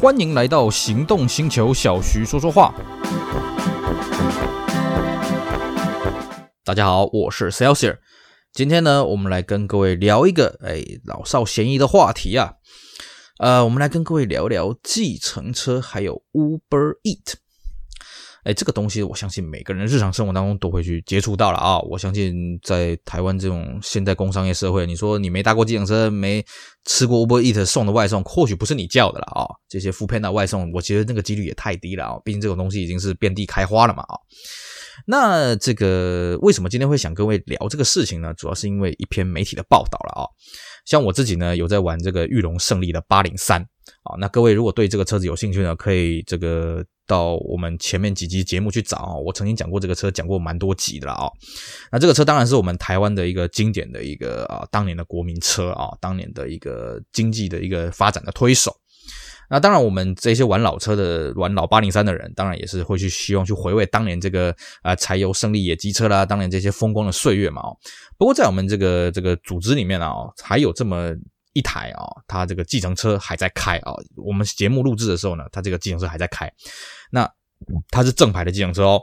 欢迎来到行动星球，小徐说说话。大家好，我是 Celsius。今天呢，我们来跟各位聊一个哎老少咸宜的话题啊。呃，我们来跟各位聊聊计程车，还有 Uber Eat。哎，这个东西我相信每个人日常生活当中都会去接触到了啊！我相信在台湾这种现代工商业社会，你说你没搭过计程车，没吃过 Uber Eat 送的外送，或许不是你叫的了啊！这些 f o o p a n 的外送，我觉得那个几率也太低了啊！毕竟这种东西已经是遍地开花了嘛啊！那这个为什么今天会想各位聊这个事情呢？主要是因为一篇媒体的报道了啊！像我自己呢，有在玩这个裕隆胜利的八零三啊，那各位如果对这个车子有兴趣呢，可以这个。到我们前面几集节目去找啊，我曾经讲过这个车，讲过蛮多集的了啊。那这个车当然是我们台湾的一个经典的一个啊，当年的国民车啊，当年的一个经济的一个发展的推手。那当然，我们这些玩老车的、玩老八零三的人，当然也是会去希望去回味当年这个啊柴油胜利野鸡车啦，当年这些风光的岁月嘛。不过在我们这个这个组织里面啊，还有这么。一台啊，它这个计程车还在开啊。我们节目录制的时候呢，它这个计程车还在开。那它是正牌的计程车哦。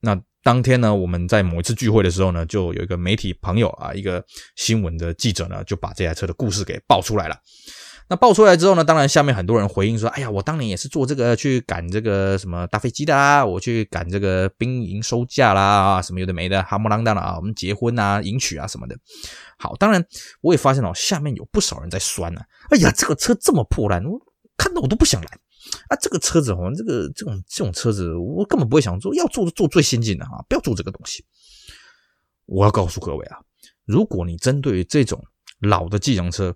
那当天呢，我们在某一次聚会的时候呢，就有一个媒体朋友啊，一个新闻的记者呢，就把这台车的故事给爆出来了。那爆出来之后呢，当然下面很多人回应说：“哎呀，我当年也是坐这个去赶这个什么大飞机的啊，我去赶这个兵营收价啦啊，什么有的没的，哈木啷当的啊，我们结婚啊、迎娶啊什么的。”好，当然我也发现哦，下面有不少人在酸呢、啊。哎呀，这个车这么破烂，我看到我都不想来啊。这个车子哦，这个这种这种车子，我根本不会想坐，要坐就坐最先进的啊，不要坐这个东西。我要告诉各位啊，如果你针对于这种老的计程车，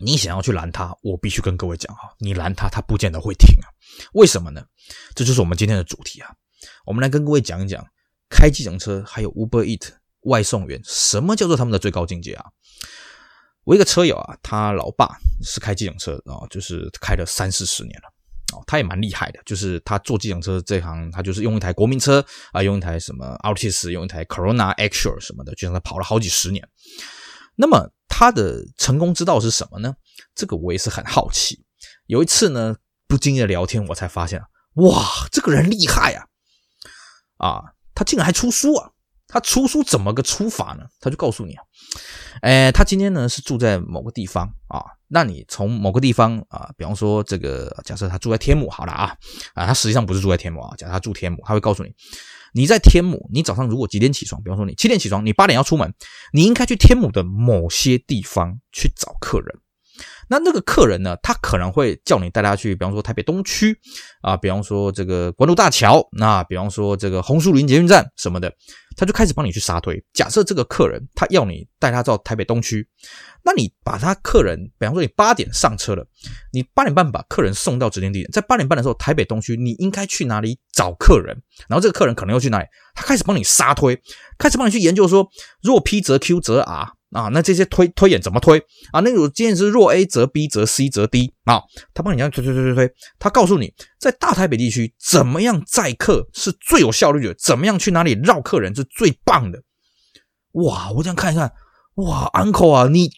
你想要去拦他，我必须跟各位讲哈，你拦他，他不见得会停啊。为什么呢？这就是我们今天的主题啊。我们来跟各位讲一讲，开计程车还有 Uber Eat 外送员，什么叫做他们的最高境界啊？我一个车友啊，他老爸是开计程车啊，就是开了三四十年了啊，他也蛮厉害的，就是他做计程车这行，他就是用一台国民车啊，用一台什么 Altis，用一台 Corona Actual 什么的，就让他跑了好几十年。那么他的成功之道是什么呢？这个我也是很好奇。有一次呢，不经意的聊天，我才发现，哇，这个人厉害啊！啊，他竟然还出书啊！他出书怎么个出法呢？他就告诉你啊，诶，他今天呢是住在某个地方啊，那你从某个地方啊，比方说这个，假设他住在天母好了啊，啊，他实际上不是住在天母啊，假设他住天母，他会告诉你。你在天母，你早上如果几点起床？比方说你七点起床，你八点要出门，你应该去天母的某些地方去找客人。那那个客人呢，他可能会叫你带他去，比方说台北东区啊，比方说这个关渡大桥，那比方说这个红树林捷运站什么的。他就开始帮你去杀推。假设这个客人他要你带他到台北东区，那你把他客人，比方说你八点上车了，你八点半把客人送到指定地点，在八点半的时候，台北东区你应该去哪里找客人？然后这个客人可能又去哪里？他开始帮你杀推，开始帮你去研究说，若 P 则 Q 则 R。啊，那这些推推演怎么推啊？那种经验是若 A 则 B 则 C 则 D 啊，他帮你这样推推推推推，他告诉你在大台北地区怎么样载客是最有效率的，怎么样去哪里绕客人是最棒的。哇，我这样看一看，哇，Uncle 啊，你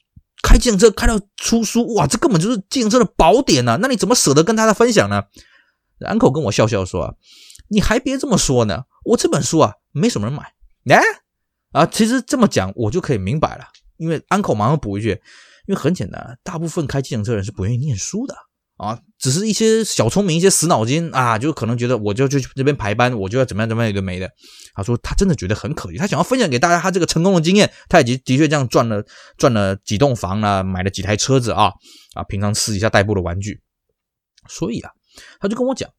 开自行车开到出书，哇，这根本就是自行车的宝典呐、那你怎么舍得跟大家分享呢？Uncle 跟我笑笑说啊，你还别这么说呢，我这本书啊没什么人买，哎啊，其实这么讲我就可以明白了。因为 Uncle 马上补一句，因为很简单，大部分开计程车人是不愿意念书的啊，只是一些小聪明、一些死脑筋啊，就可能觉得我就去这边排班，我就要怎么样怎么样，一个没的。他说他真的觉得很可惜，他想要分享给大家他这个成功的经验，他也的的确这样赚了赚了几栋房啊，买了几台车子啊啊，平常私底下代步的玩具。所以啊，他就跟我讲，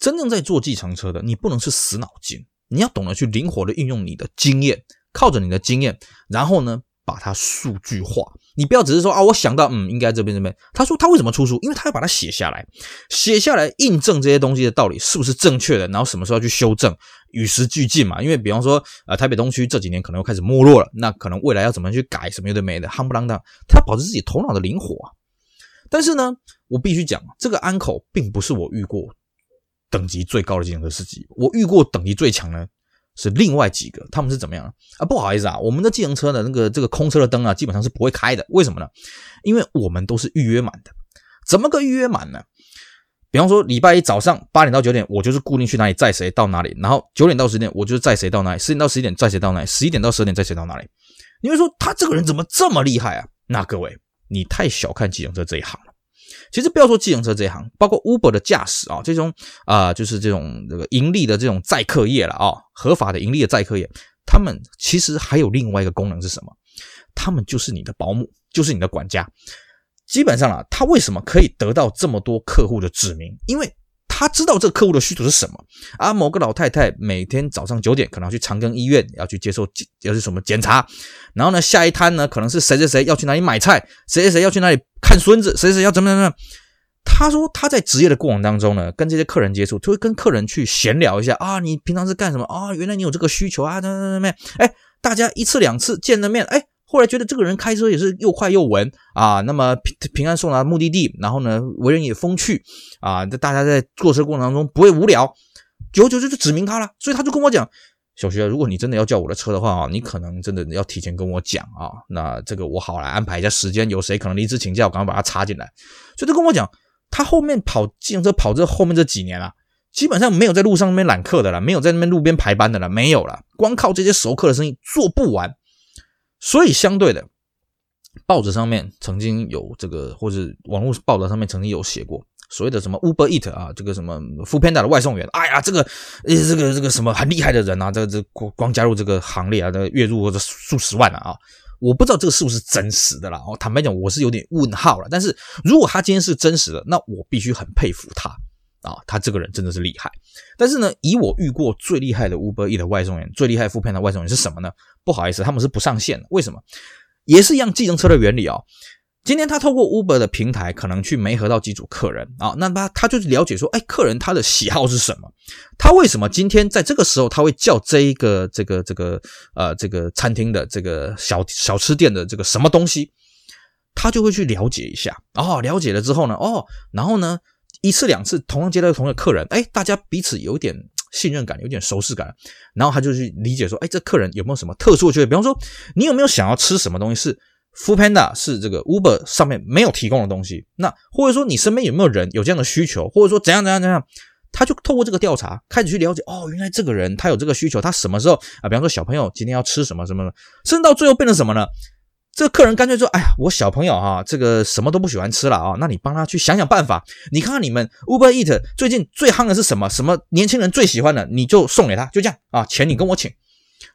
真正在做计程车的，你不能是死脑筋，你要懂得去灵活的运用你的经验，靠着你的经验，然后呢，把它数据化，你不要只是说啊，我想到嗯，应该这边这边。他说他为什么出书？因为他要把它写下来，写下来印证这些东西的道理是不是正确的，然后什么时候要去修正，与时俱进嘛。因为比方说，呃，台北东区这几年可能又开始没落了，那可能未来要怎么去改，什么有的没的，夯不啷当，他要保持自己头脑的灵活啊。但是呢，我必须讲，这个安口并不是我遇过等级最高的计程车司机，我遇过等级最强的。是另外几个，他们是怎么样啊？不好意思啊，我们的计程车的那个这个空车的灯啊，基本上是不会开的。为什么呢？因为我们都是预约满的。怎么个预约满呢？比方说礼拜一早上八点到九点，我就是固定去哪里载谁到哪里，然后九点到十点我就是载谁到哪里，十点到十一点载谁到哪里，十一点到十二点载谁到哪里。你会说他这个人怎么这么厉害啊？那各位，你太小看计程车这一行了。其实不要说计程车这一行，包括 Uber 的驾驶啊，这种啊、就是这种这个盈利的这种载客业了啊，合法的盈利的载客业，他们其实还有另外一个功能是什么？他们就是你的保姆，就是你的管家。基本上啊，他为什么可以得到这么多客户的指名？因为他知道这个客户的需求是什么啊。某个老太太每天早上九点可能要去长庚医院，要去接受要去什么检查，然后呢，下一摊呢可能是谁谁谁要去哪里买菜，谁谁谁要去哪里看孙子，谁谁要怎么怎么。他说他在职业的过程当中呢，跟这些客人接触，就会跟客人去闲聊一下啊，你平常是干什么啊？原来你有这个需求啊，怎么怎么怎么？哎，大家一次两次见了面，哎。后来觉得这个人开车也是又快又稳啊，那么平平安送达目的地，然后呢，为人也风趣啊，这大家在坐车过程当中不会无聊，久久就就指明他了，所以他就跟我讲，小徐啊，如果你真的要叫我的车的话啊，你可能真的要提前跟我讲啊，那这个我好来安排一下时间，有谁可能离职请假，我赶快把他插进来。所以他跟我讲，他后面跑自行车跑这后面这几年啊，基本上没有在路上那边揽客的了，没有在那边路边排班的了，没有了，光靠这些熟客的生意做不完。所以，相对的，报纸上面曾经有这个，或者网络报道上面曾经有写过所谓的什么 Uber Eat 啊，这个什么 Foodpanda 的外送员，哎呀，这个，这个，这个什么很厉害的人啊，这这光光加入这个行列啊，这个月入或者数十万了啊，我不知道这个是不是真实的啦。哦，坦白讲，我是有点问号了。但是如果他今天是真实的，那我必须很佩服他啊，他这个人真的是厉害。但是呢，以我遇过最厉害的 Uber E 的外送员，最厉害 Foodpanda 的外送员是什么呢？不好意思，他们是不上线的。为什么？也是一样，计程车的原理啊、哦。今天他透过 Uber 的平台，可能去媒合到几组客人啊。那他他就是了解说，哎，客人他的喜好是什么？他为什么今天在这个时候他会叫这一个这个这个呃这个餐厅的这个小小吃店的这个什么东西？他就会去了解一下。哦，了解了之后呢，哦，然后呢，一次两次同样接待同样的客人，哎，大家彼此有点。信任感有点熟识感，然后他就去理解说，哎，这客人有没有什么特殊的需求？比方说，你有没有想要吃什么东西是 f o o Panda 是这个 Uber 上面没有提供的东西？那或者说你身边有没有人有这样的需求？或者说怎样怎样怎样？他就透过这个调查开始去了解，哦，原来这个人他有这个需求，他什么时候啊？比方说小朋友今天要吃什么什么的，甚至到最后变成什么呢？这个客人干脆说：“哎呀，我小朋友哈，这个什么都不喜欢吃了啊，那你帮他去想想办法。你看看你们 Uber Eat 最近最夯的是什么？什么年轻人最喜欢的，你就送给他，就这样啊，钱你跟我请。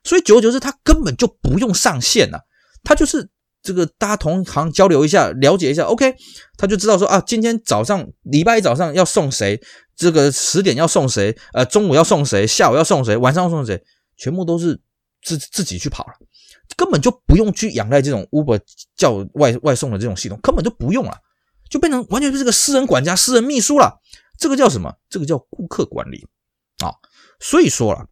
所以久而久之，他根本就不用上线了，他就是这个大家同行交流一下，了解一下，OK，他就知道说啊，今天早上礼拜一早上要送谁，这个十点要送谁，呃，中午要送谁，下午要送谁，晚上要送谁，全部都是自自己去跑了。”根本就不用去仰赖这种 Uber 叫外外送的这种系统，根本就不用了，就变成完全是这个私人管家、私人秘书了。这个叫什么？这个叫顾客管理啊。所以说了，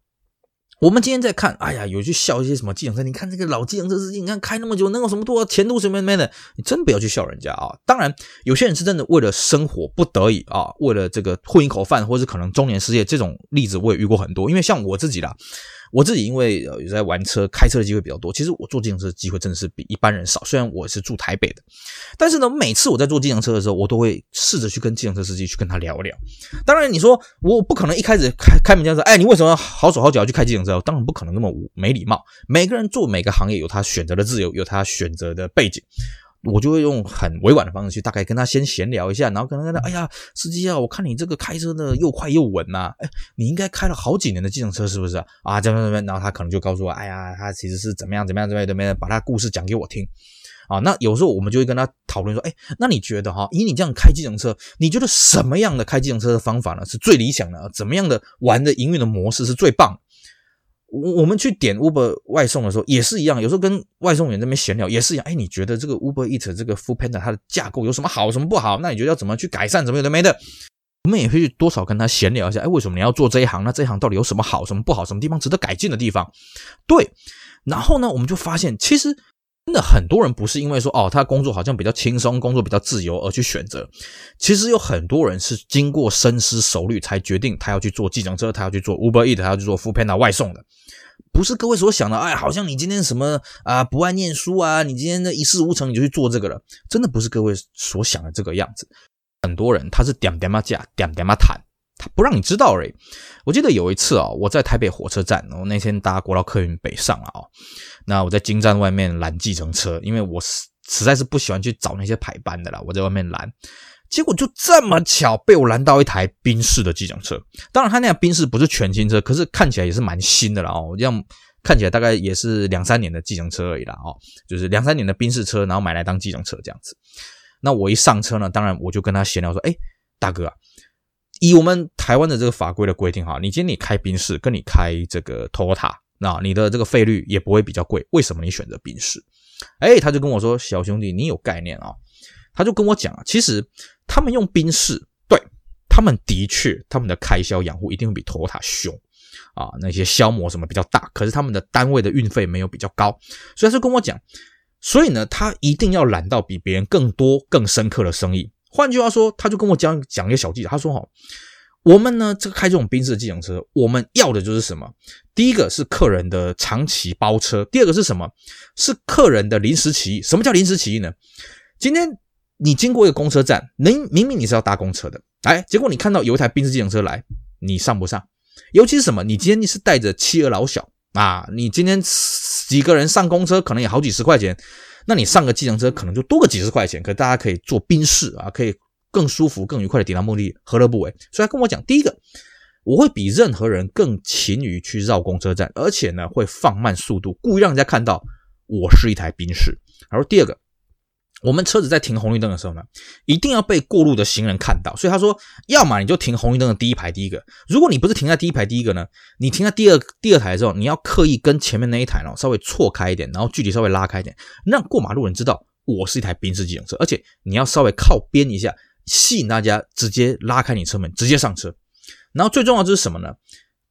我们今天在看，哎呀，有去笑一些什么计程车，你看这个老计程车司机，你看开那么久，能有什么多少前途什么什么的？你真不要去笑人家啊。当然，有些人是真的为了生活不得已啊，为了这个混一口饭，或是可能中年失业，这种例子我也遇过很多。因为像我自己啦。我自己因为有在玩车，开车的机会比较多。其实我坐自行车的机会真的是比一般人少。虽然我是住台北的，但是呢，每次我在坐自行车的时候，我都会试着去跟自行车司机去跟他聊聊。当然，你说我不可能一开始开开门这样说，哎，你为什么好手好脚去开自行车？当然不可能那么没礼貌。每个人做每个行业有他选择的自由，有他选择的背景。我就会用很委婉的方式去大概跟他先闲聊一下，然后可能跟他，哎呀，司机啊，我看你这个开车的又快又稳呐，哎，你应该开了好几年的计程车是不是啊？啊，这样这样，然后他可能就告诉我，哎呀，他其实是怎么样怎么样怎么样怎么样，把他故事讲给我听啊。那有时候我们就会跟他讨论说，哎，那你觉得哈，以你这样开计程车，你觉得什么样的开计程车的方法呢是最理想的？怎么样的玩的营运的模式是最棒？我我们去点 Uber 外送的时候也是一样，有时候跟外送员那边闲聊也是一样。哎，你觉得这个 Uber Eat 这个 Foodpanda 它的架构有什么好，什么不好？那你觉得要怎么去改善？怎么有的没的？我们也会去多少跟他闲聊一下。哎，为什么你要做这一行？那这一行到底有什么好，什么不好？什么地方值得改进的地方？对。然后呢，我们就发现其实。真的很多人不是因为说哦，他工作好像比较轻松，工作比较自由而去选择。其实有很多人是经过深思熟虑才决定他要去做计程车，他要去做 Uber Eat，他要去做 Foodpanda 外送的。不是各位所想的，哎，好像你今天什么啊不爱念书啊，你今天的一事无成你就去做这个了。真的不是各位所想的这个样子。很多人他是点点嘛价，点点嘛谈，不让你知道而已。我记得有一次啊，我在台北火车站，我那天搭国道客运北上了啊，那我在京站外面拦计程车，因为我实实在是不喜欢去找那些排班的啦，我在外面拦。结果就这么巧被我拦到一台宾士的计程车，当然他那辆宾士不是全新车，可是看起来也是蛮新的了哦。这样看起来大概也是两三年的计程车而已啦哦，就是两三年的宾士车，然后买来当计程车这样子。那我一上车呢，当然我就跟他闲聊说：“哎，大哥啊，以我们台湾的这个法规的规定哈，你今天你开宾士跟你开这个 Toyota，那你的这个费率也不会比较贵，为什么你选择宾士？”哎，他就跟我说：“小兄弟，你有概念啊？”他就跟我讲啊，其实。他们用宾士，对，他们的确，他们的开销养护一定会比 Toyota 凶啊，那些消磨什么比较大，可是他们的单位的运费没有比较高，所以他就跟我讲，所以呢，他一定要揽到比别人更多、更深刻的生意。换句话说，他就跟我讲讲一个小技巧，他说哈，我们呢，这个开这种宾士的计程车，我们要的就是什么？第一个是客人的长期包车，第二个是什么？是客人的临时起意。什么叫临时起意呢？今天。你经过一个公车站，明明明你是要搭公车的，哎，结果你看到有一台宾士计程车来，你上不上？尤其是什么？你今天你是带着妻儿老小啊，你今天几个人上公车可能也好几十块钱，那你上个计程车可能就多个几十块钱，可大家可以坐宾士啊，可以更舒服、更愉快的抵达目的地，何乐不为？所以他跟我讲，第一个，我会比任何人更勤于去绕公车站，而且呢会放慢速度，故意让人家看到我是一台宾士。然后第二个。我们车子在停红绿灯的时候呢，一定要被过路的行人看到。所以他说，要么你就停红绿灯的第一排第一个。如果你不是停在第一排第一个呢，你停在第二第二台的时候，你要刻意跟前面那一台呢稍微错开一点，然后距离稍微拉开一点，让过马路人知道我是一台宾士机动车。而且你要稍微靠边一下，吸引大家直接拉开你车门，直接上车。然后最重要的是什么呢？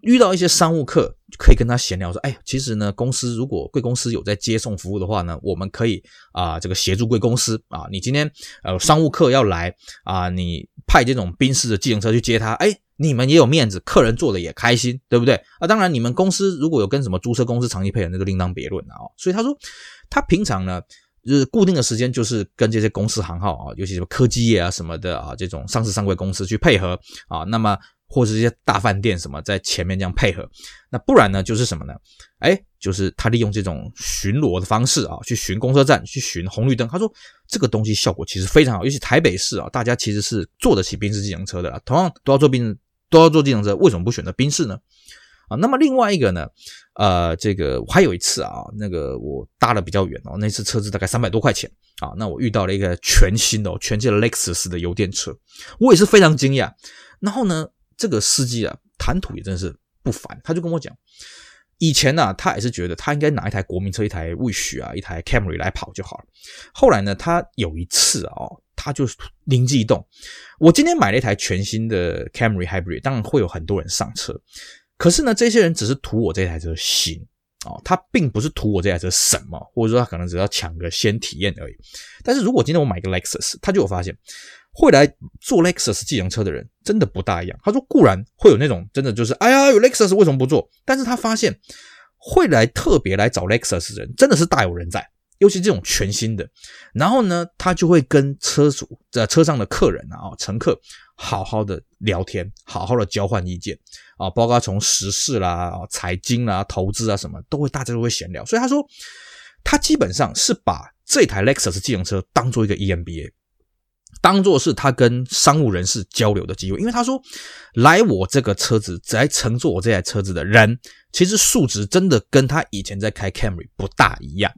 遇到一些商务客，可以跟他闲聊说：“哎，其实呢，公司如果贵公司有在接送服务的话呢，我们可以啊、这个协助贵公司啊。你今天呃商务客要来啊、你派这种宾士的计程车去接他，哎，你们也有面子，客人坐的也开心，对不对？啊，当然你们公司如果有跟什么租车公司长期配合，那就另当别论了啊。所以他说，他平常呢，就是固定的时间就是跟这些公司行号啊，尤其什么科技业啊什么的啊，这种上市上柜公司去配合啊，那么。或者是一些大饭店什么在前面这样配合，那不然呢就是什么呢？哎，就是他利用这种巡逻的方式啊，去巡公车站，去巡红绿灯。他说这个东西效果其实非常好，尤其台北市啊，大家其实是坐得起宾士计程车的啦，同样都要坐宾都要坐计程车，为什么不选择宾士呢？啊，那么另外一个呢，呃，这个我还有一次啊，那个我搭的比较远哦，那次车子大概三百多块钱啊，那我遇到了一个全新的、全新的 Lexus 的油电车，我也是非常惊讶。然后呢，这个司机啊，谈吐也真是不凡。他就跟我讲，以前呢、啊，他也是觉得他应该拿一台国民车，一台 Wish 啊，一台 Camry 来跑就好了。后来呢，他有一次啊、他就灵机一动，我今天买了一台全新的 Camry Hybrid，当然会有很多人上车。可是呢，这些人只是图我这台车新哦，他并不是图我这台车什么，或者说他可能只要抢个先体验而已。但是如果今天我买一个 Lexus，他就有发现。会来做 Lexus 计程车的人真的不大一样。他说，固然会有那种真的就是，哎呀，有 Lexus 为什么不做？但是他发现会来特别来找 Lexus 的人真的是大有人在，尤其这种全新的。然后呢，他就会跟车主在车上的客人啊、乘客好好的聊天，好好的交换意见啊，包括从时事啦、财经啦、投资啊什么，都会大家都会闲聊。所以他说，他基本上是把这台 Lexus 智能车当做一个 EMBA。当做是他跟商务人士交流的机会，因为他说，来我这个车子来乘坐我这台车子的人，其实素质真的跟他以前在开 Camry 不大一样。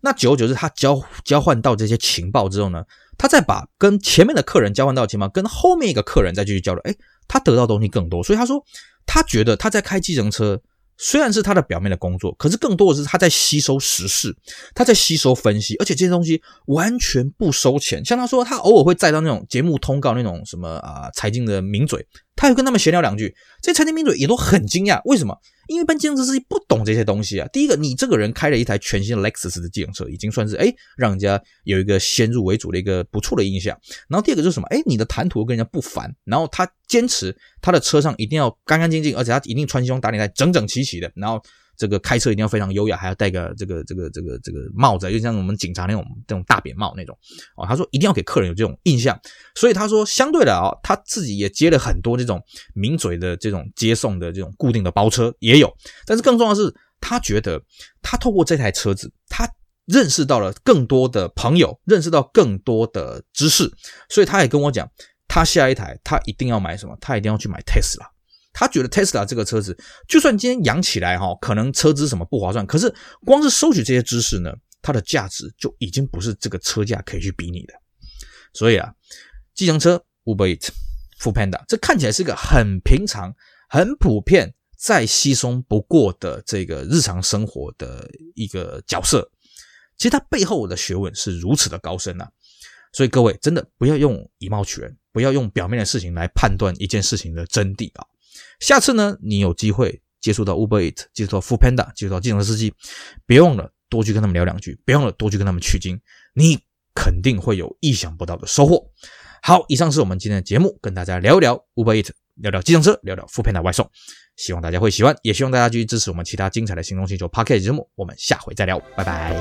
那久而久之，他交交换到这些情报之后呢，他再把跟前面的客人交换到情报，跟后面一个客人再继续交流，诶，他得到东西更多。所以他说，他觉得他在开计程车。虽然是他的表面的工作，可是更多的是他在吸收时事，他在吸收分析，而且这些东西完全不收钱。像他说，他偶尔会载到那种节目通告那种什么啊财经的名嘴，他会跟他们闲聊两句，这些财经名嘴也都很惊讶，为什么？因为一般计程车司机不懂这些东西啊。第一个，你这个人开了一台全新的 Lexus 的计程车，已经算是哎让人家有一个先入为主的一个不错的印象。然后第二个就是什么？哎你的谈吐跟人家不凡。然后他坚持他的车上一定要干干净净，而且他一定穿西装打领带，整整齐齐的。然后这个开车一定要非常优雅，还要戴个这个这个这个这个帽子，就像我们警察那种这种大扁帽那种哦。他说一定要给客人有这种印象，所以他说相对的啊，他自己也接了很多这种名嘴的这种接送的这种固定的包车也有，但是更重要的是，他觉得他透过这台车子，他认识到了更多的朋友，认识到更多的知识，所以他也跟我讲，他下一台他一定要买什么，他一定要去买 Tesla。他觉得 Tesla 这个车子，就算今天养起来哈，可能车资什么不划算，可是光是收取这些知识呢，它的价值就已经不是这个车价可以去比拟的。所以啊，计程车 Uber Eat、f o o Panda，这看起来是个很平常、很普遍、再稀松不过的这个日常生活的一个角色，其实它背后的学问是如此的高深啊！所以各位真的不要用以貌取人，不要用表面的事情来判断一件事情的真谛啊！下次呢，你有机会接触到 Uber Eats，接触到 Foodpanda，接触到计程车司机，别忘了多去跟他们聊两句，别忘了多去跟他们取经，你肯定会有意想不到的收获。好，以上是我们今天的节目，跟大家聊一聊 Uber Eats，聊聊计程车，聊聊 Foodpanda 外送，希望大家会喜欢，也希望大家继续支持我们其他精彩的行动星球 Pocket 节目，我们下回再聊，拜拜。